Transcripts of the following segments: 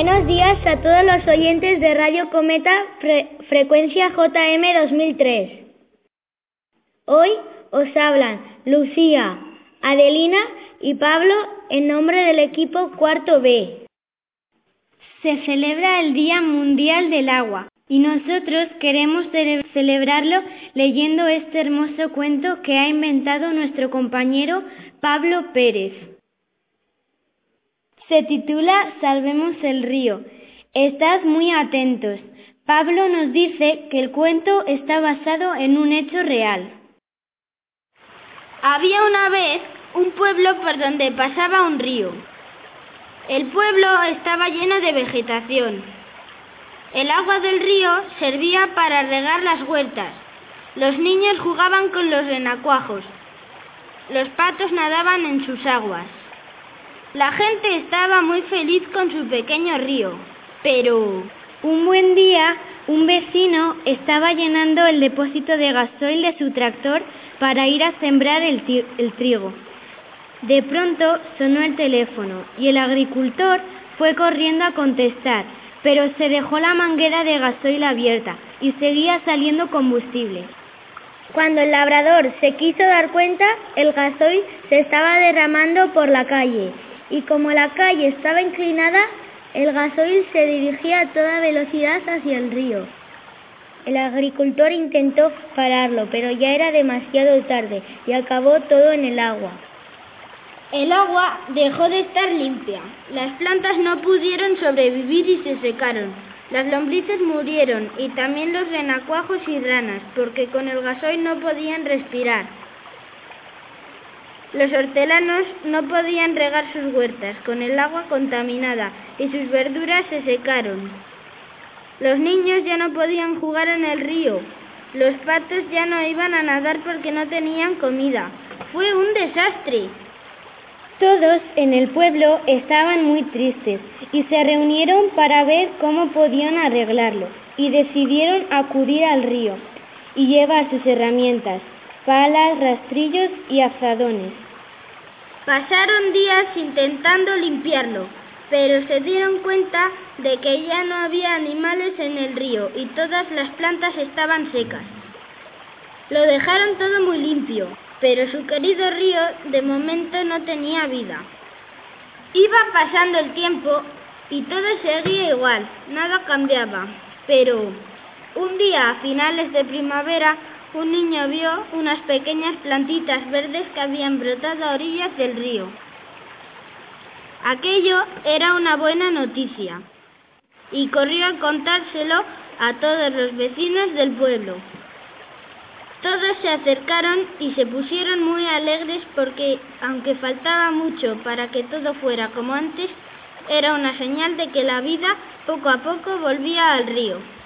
Buenos días a todos los oyentes de Radio Cometa Frecuencia JM 2003. Hoy os hablan Lucía, Adelina y Pablo en nombre del equipo cuarto B. Se celebra el Día Mundial del Agua y nosotros queremos celebrarlo leyendo este hermoso cuento que ha inventado nuestro compañero Pablo Pérez. Se titula Salvemos el río. Estad muy atentos. Pablo nos dice que el cuento está basado en un hecho real. Había una vez un pueblo por donde pasaba un río. El pueblo estaba lleno de vegetación. El agua del río servía para regar las huertas. Los niños jugaban con los renacuajos. Los patos nadaban en sus aguas. La gente estaba muy feliz con su pequeño río, pero un buen día un vecino estaba llenando el depósito de gasoil de su tractor para ir a sembrar el, trigo. De pronto sonó el teléfono y el agricultor fue corriendo a contestar, pero se dejó la manguera de gasoil abierta y seguía saliendo combustible. Cuando el labrador se quiso dar cuenta, el gasoil se estaba derramando por la calle y como la calle estaba inclinada, el gasoil se dirigía a toda velocidad hacia el río. El agricultor intentó pararlo, pero ya era demasiado tarde y acabó todo en el agua. El agua dejó de estar limpia. Las plantas no pudieron sobrevivir y se secaron. Las lombrices murieron y también los renacuajos y ranas, porque con el gasoil no podían respirar. Los hortelanos no podían regar sus huertas con el agua contaminada y sus verduras se secaron. Los niños ya no podían jugar en el río. Los patos ya no iban a nadar porque no tenían comida. Fue un desastre. Todos en el pueblo estaban muy tristes y se reunieron para ver cómo podían arreglarlo y decidieron acudir al río y llevar sus herramientas palas, rastrillos y azadones. Pasaron días intentando limpiarlo, pero se dieron cuenta de que ya no había animales en el río y todas las plantas estaban secas. Lo dejaron todo muy limpio, pero su querido río de momento no tenía vida. Iba pasando el tiempo y todo seguía igual, nada cambiaba, pero un día a finales de primavera un niño vio unas pequeñas plantitas verdes que habían brotado a orillas del río. Aquello era una buena noticia y corrió a contárselo a todos los vecinos del pueblo. Todos se acercaron y se pusieron muy alegres porque, aunque faltaba mucho para que todo fuera como antes, era una señal de que la vida poco a poco volvía al río.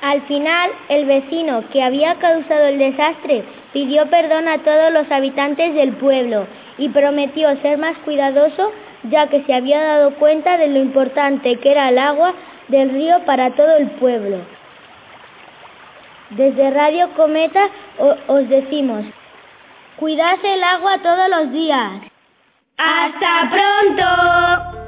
Al final, el vecino que había causado el desastre pidió perdón a todos los habitantes del pueblo y prometió ser más cuidadoso ya que se había dado cuenta de lo importante que era el agua del río para todo el pueblo. Desde Radio Cometa os decimos, cuidad el agua todos los días. ¡Hasta pronto!